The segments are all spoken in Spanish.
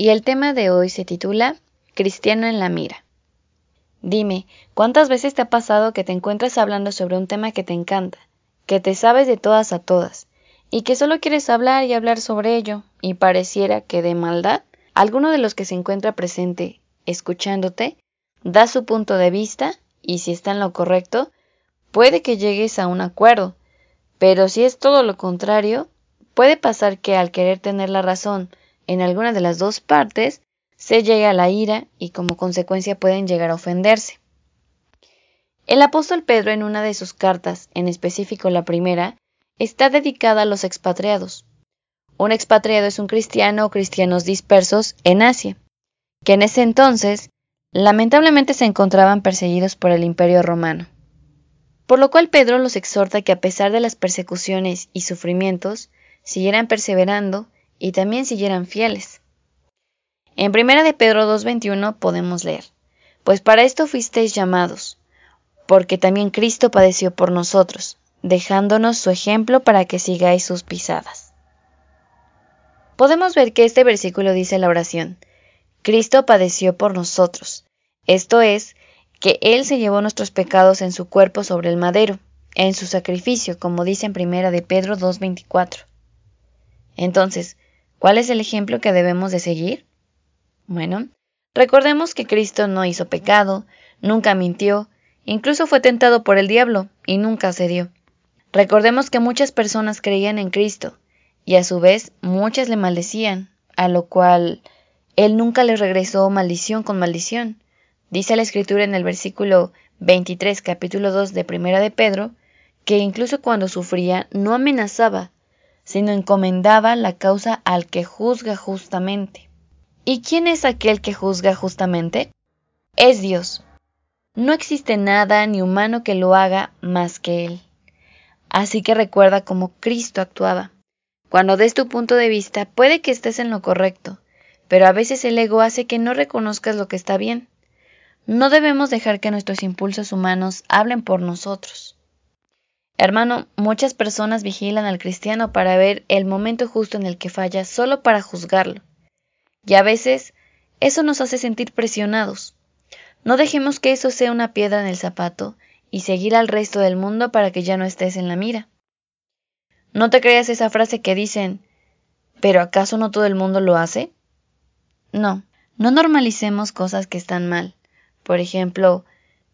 y el tema de hoy se titula Cristiano en la mira. Dime, ¿cuántas veces te ha pasado que te encuentras hablando sobre un tema que te encanta, que te sabes de todas a todas, y que solo quieres hablar y hablar sobre ello, y pareciera que de maldad, alguno de los que se encuentra presente, escuchándote, da su punto de vista, y si está en lo correcto, puede que llegues a un acuerdo, pero si es todo lo contrario, puede pasar que al querer tener la razón, en alguna de las dos partes, se llega a la ira y como consecuencia pueden llegar a ofenderse. El apóstol Pedro en una de sus cartas, en específico la primera, está dedicada a los expatriados. Un expatriado es un cristiano o cristianos dispersos en Asia, que en ese entonces lamentablemente se encontraban perseguidos por el imperio romano. Por lo cual Pedro los exhorta que a pesar de las persecuciones y sufrimientos, siguieran perseverando y también siguieran fieles. En primera de Pedro 2.21 podemos leer, Pues para esto fuisteis llamados, porque también Cristo padeció por nosotros, dejándonos su ejemplo para que sigáis sus pisadas. Podemos ver que este versículo dice la oración, Cristo padeció por nosotros, esto es, que Él se llevó nuestros pecados en su cuerpo sobre el madero, en su sacrificio, como dice en primera de Pedro 2.24. Entonces, ¿Cuál es el ejemplo que debemos de seguir? Bueno, recordemos que Cristo no hizo pecado, nunca mintió, incluso fue tentado por el diablo y nunca cedió. Recordemos que muchas personas creían en Cristo y a su vez muchas le maldecían, a lo cual él nunca les regresó maldición con maldición. Dice la escritura en el versículo 23 capítulo 2 de Primera de Pedro que incluso cuando sufría no amenazaba, sino encomendaba la causa al que juzga justamente. ¿Y quién es aquel que juzga justamente? Es Dios. No existe nada ni humano que lo haga más que Él. Así que recuerda cómo Cristo actuaba. Cuando des tu punto de vista, puede que estés en lo correcto, pero a veces el ego hace que no reconozcas lo que está bien. No debemos dejar que nuestros impulsos humanos hablen por nosotros. Hermano, muchas personas vigilan al cristiano para ver el momento justo en el que falla solo para juzgarlo. Y a veces eso nos hace sentir presionados. No dejemos que eso sea una piedra en el zapato y seguir al resto del mundo para que ya no estés en la mira. No te creas esa frase que dicen, ¿pero acaso no todo el mundo lo hace? No, no normalicemos cosas que están mal. Por ejemplo,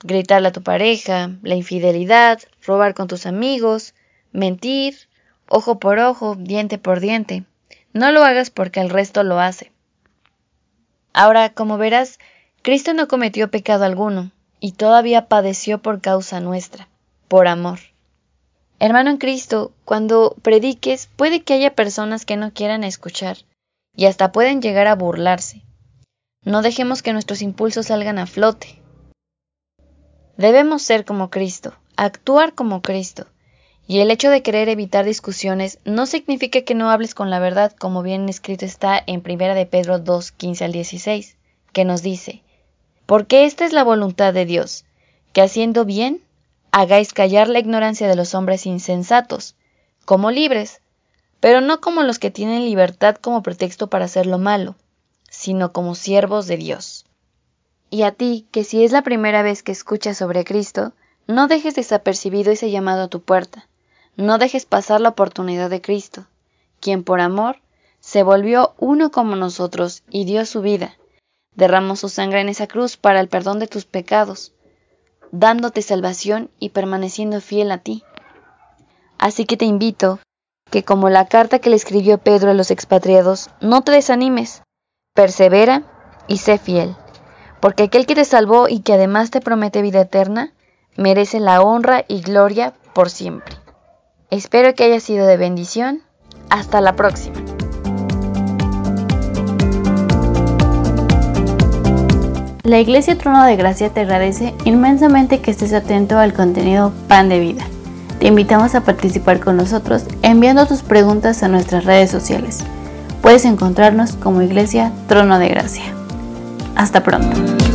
gritarle a tu pareja, la infidelidad, robar con tus amigos, mentir, ojo por ojo, diente por diente. No lo hagas porque el resto lo hace. Ahora, como verás, Cristo no cometió pecado alguno, y todavía padeció por causa nuestra, por amor. Hermano en Cristo, cuando prediques puede que haya personas que no quieran escuchar, y hasta pueden llegar a burlarse. No dejemos que nuestros impulsos salgan a flote, Debemos ser como Cristo, actuar como Cristo. Y el hecho de querer evitar discusiones no significa que no hables con la verdad, como bien escrito está en 1 de Pedro 2, 15 al 16, que nos dice, porque esta es la voluntad de Dios, que haciendo bien, hagáis callar la ignorancia de los hombres insensatos, como libres, pero no como los que tienen libertad como pretexto para hacer lo malo, sino como siervos de Dios. Y a ti, que si es la primera vez que escuchas sobre Cristo, no dejes desapercibido ese llamado a tu puerta. No dejes pasar la oportunidad de Cristo, quien por amor se volvió uno como nosotros y dio su vida. Derramó su sangre en esa cruz para el perdón de tus pecados, dándote salvación y permaneciendo fiel a ti. Así que te invito que como la carta que le escribió Pedro a los expatriados, no te desanimes, persevera y sé fiel porque aquel que te salvó y que además te promete vida eterna, merece la honra y gloria por siempre. Espero que haya sido de bendición. Hasta la próxima. La Iglesia Trono de Gracia te agradece inmensamente que estés atento al contenido Pan de Vida. Te invitamos a participar con nosotros enviando tus preguntas a nuestras redes sociales. Puedes encontrarnos como Iglesia Trono de Gracia. Hasta pronto.